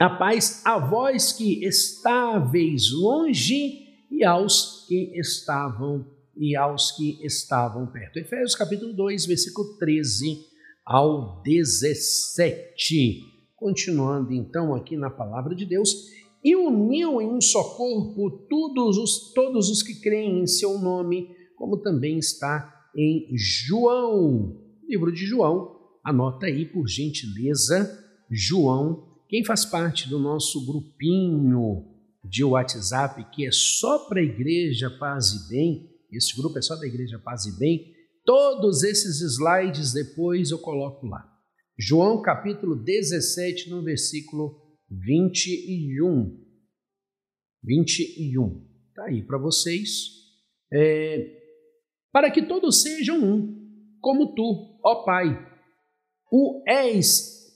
a paz a vós que estáveis longe e aos que estavam e aos que estavam perto. Efésios capítulo 2, versículo 13 ao 17. Continuando então aqui na palavra de Deus, e uniu em um só corpo todos os, todos os que creem em seu nome, como também está em João, livro de João. Anota aí, por gentileza, João, quem faz parte do nosso grupinho de WhatsApp, que é só para a Igreja Paz e Bem, esse grupo é só da Igreja Paz e Bem, todos esses slides depois eu coloco lá. João capítulo 17, no versículo 21. 21. Está aí para vocês. É, para que todos sejam um, como tu, ó Pai. O és,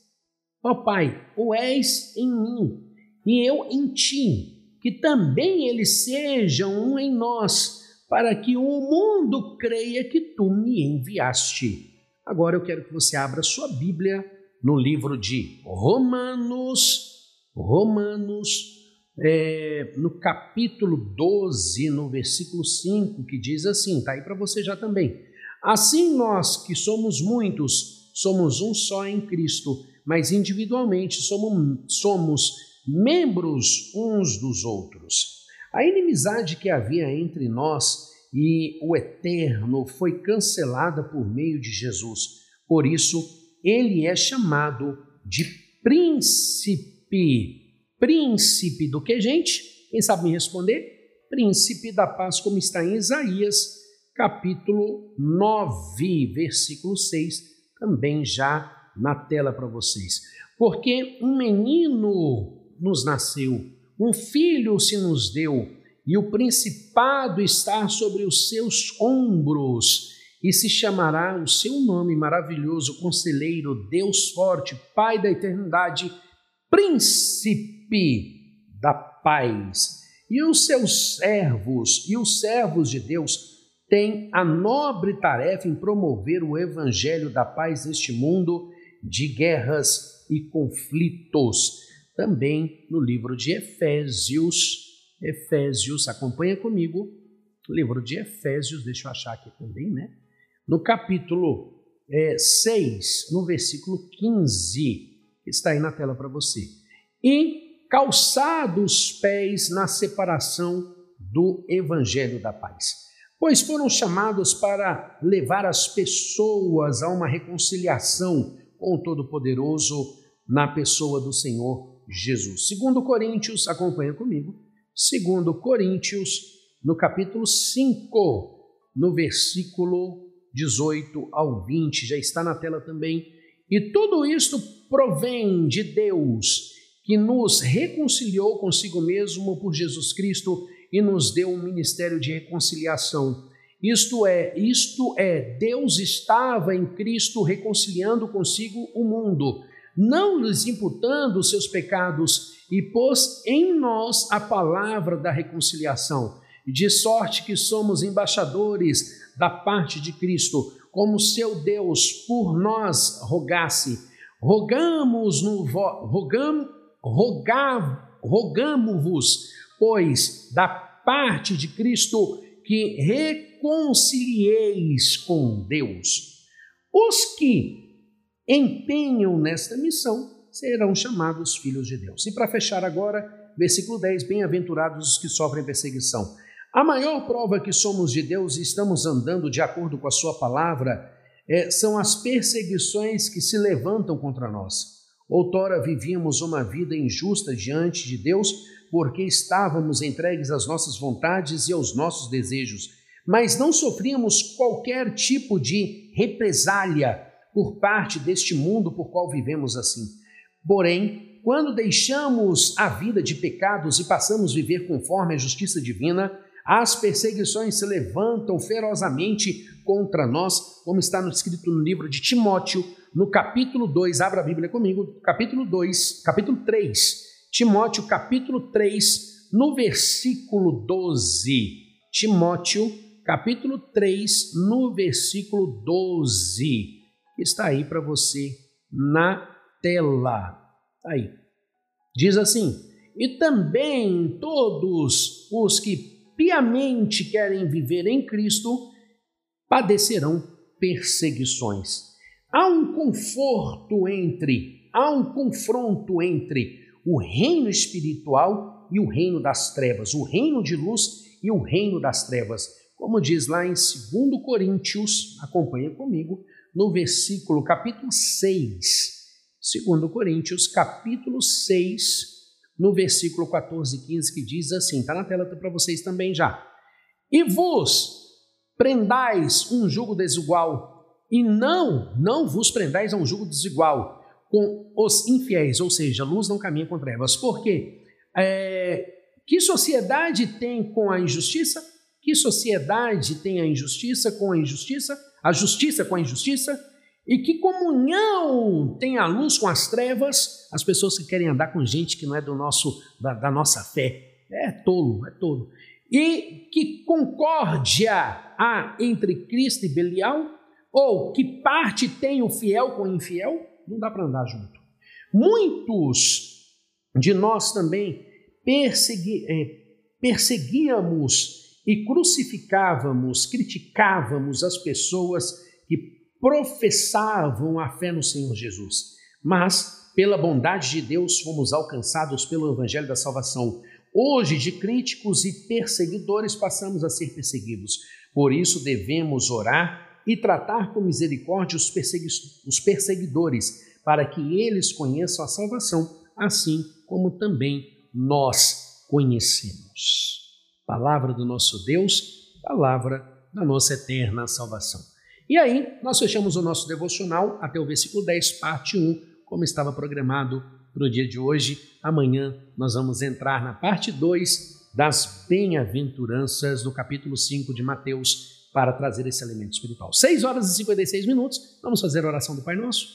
ó Pai, o és em mim e eu em ti, que também eles sejam um em nós, para que o mundo creia que tu me enviaste. Agora eu quero que você abra sua Bíblia no livro de Romanos, Romanos, é, no capítulo 12, no versículo 5, que diz assim: está aí para você já também. Assim nós que somos muitos, somos um só em Cristo, mas individualmente somos, somos membros uns dos outros. A inimizade que havia entre nós e o Eterno foi cancelada por meio de Jesus. Por isso, ele é chamado de príncipe príncipe do que, gente? Quem sabe me responder? Príncipe da paz, como está em Isaías, capítulo 9, versículo 6, também já na tela para vocês. Porque um menino nos nasceu, um filho se nos deu, e o principado está sobre os seus ombros, e se chamará o seu nome maravilhoso, conselheiro, Deus forte, Pai da eternidade, príncipe da paz. E os seus servos e os servos de Deus têm a nobre tarefa em promover o evangelho da paz neste mundo de guerras e conflitos. Também no livro de Efésios, Efésios, acompanha comigo, livro de Efésios, deixa eu achar aqui também, né? No capítulo é, 6, no versículo 15, está aí na tela para você. E calçados os pés na separação do evangelho da paz. Pois foram chamados para levar as pessoas a uma reconciliação com o Todo-Poderoso na pessoa do Senhor Jesus. Segundo Coríntios, acompanha comigo. Segundo Coríntios, no capítulo 5, no versículo 18 ao 20, já está na tela também. E tudo isto provém de Deus, que nos reconciliou consigo mesmo por Jesus Cristo e nos deu um ministério de reconciliação. Isto é, isto é, Deus estava em Cristo reconciliando consigo o mundo, não lhes imputando os seus pecados, e pôs em nós a palavra da reconciliação, de sorte que somos embaixadores da parte de Cristo, como seu Deus por nós rogasse Rogamos no rogar, rogamo-vos, pois da parte de Cristo que reconcilieis com Deus. Os que empenham nesta missão serão chamados filhos de Deus. E para fechar agora, versículo 10: Bem-aventurados os que sofrem perseguição. A maior prova que somos de Deus e estamos andando de acordo com a Sua palavra é, são as perseguições que se levantam contra nós. Outrora vivíamos uma vida injusta diante de Deus, porque estávamos entregues às nossas vontades e aos nossos desejos, mas não sofríamos qualquer tipo de represália por parte deste mundo por qual vivemos assim. Porém, quando deixamos a vida de pecados e passamos a viver conforme a justiça divina, as perseguições se levantam ferozamente contra nós, como está escrito no livro de Timóteo, no capítulo 2, abra a Bíblia comigo, capítulo 2, capítulo 3, Timóteo, capítulo 3, no versículo 12. Timóteo, capítulo 3, no versículo 12. Está aí para você na tela. Tá aí. Diz assim: E também todos os que piamente querem viver em Cristo padecerão perseguições. Há um conforto entre, há um confronto entre o reino espiritual e o reino das trevas, o reino de luz e o reino das trevas. Como diz lá em 2 Coríntios, acompanha comigo, no versículo capítulo 6, Segundo Coríntios, capítulo 6, no versículo 14 e 15, que diz assim, está na tela para vocês também já. E vos prendais um jugo desigual, e não, não vos prendais a um jugo desigual com os infiéis, ou seja, luz não caminha com trevas. Por quê? É, que sociedade tem com a injustiça? Que sociedade tem a injustiça com a injustiça? A justiça com a injustiça? E que comunhão tem a luz com as trevas? As pessoas que querem andar com gente que não é do nosso da, da nossa fé. É tolo, é tolo. E que concórdia há entre Cristo e Belial? Ou que parte tem o fiel com o infiel? Não dá para andar junto. Muitos de nós também persegui, é, perseguíamos e crucificávamos, criticávamos as pessoas que professavam a fé no Senhor Jesus. Mas, pela bondade de Deus, fomos alcançados pelo Evangelho da Salvação. Hoje, de críticos e perseguidores, passamos a ser perseguidos. Por isso, devemos orar e tratar com misericórdia os, persegui os perseguidores, para que eles conheçam a salvação, assim como também nós conhecemos. Palavra do nosso Deus, palavra da nossa eterna salvação. E aí, nós fechamos o nosso devocional até o versículo 10, parte 1, como estava programado para o dia de hoje. Amanhã nós vamos entrar na parte 2 das bem-aventuranças do capítulo 5 de Mateus para trazer esse elemento espiritual. 6 horas e 56 minutos, vamos fazer a oração do Pai Nosso.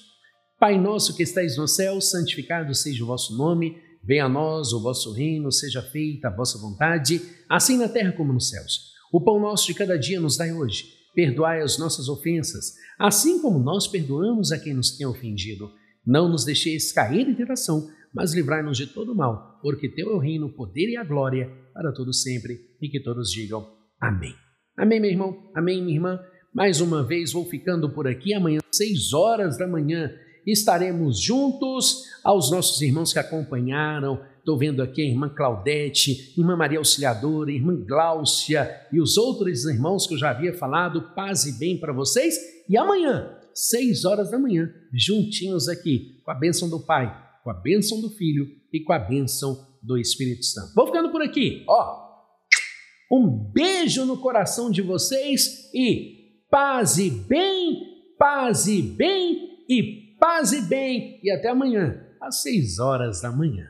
Pai nosso que estais no céu, santificado seja o vosso nome, venha a nós o vosso reino, seja feita a vossa vontade, assim na terra como nos céus. O pão nosso de cada dia nos dai hoje Perdoai as nossas ofensas, assim como nós perdoamos a quem nos tem ofendido. Não nos deixeis cair em tentação, mas livrai-nos de todo mal, porque teu é o reino, o poder e a glória para todos sempre, e que todos digam amém. Amém, meu irmão? Amém, minha irmã? Mais uma vez vou ficando por aqui. Amanhã, seis horas da manhã, estaremos juntos aos nossos irmãos que acompanharam Estou vendo aqui a irmã Claudete, irmã Maria Auxiliadora, irmã Gláucia e os outros irmãos que eu já havia falado. Paz e bem para vocês. E amanhã, seis horas da manhã, juntinhos aqui, com a bênção do Pai, com a bênção do Filho e com a bênção do Espírito Santo. Vou ficando por aqui. Ó, um beijo no coração de vocês e paz e bem, paz e bem e paz e bem. E até amanhã, às seis horas da manhã.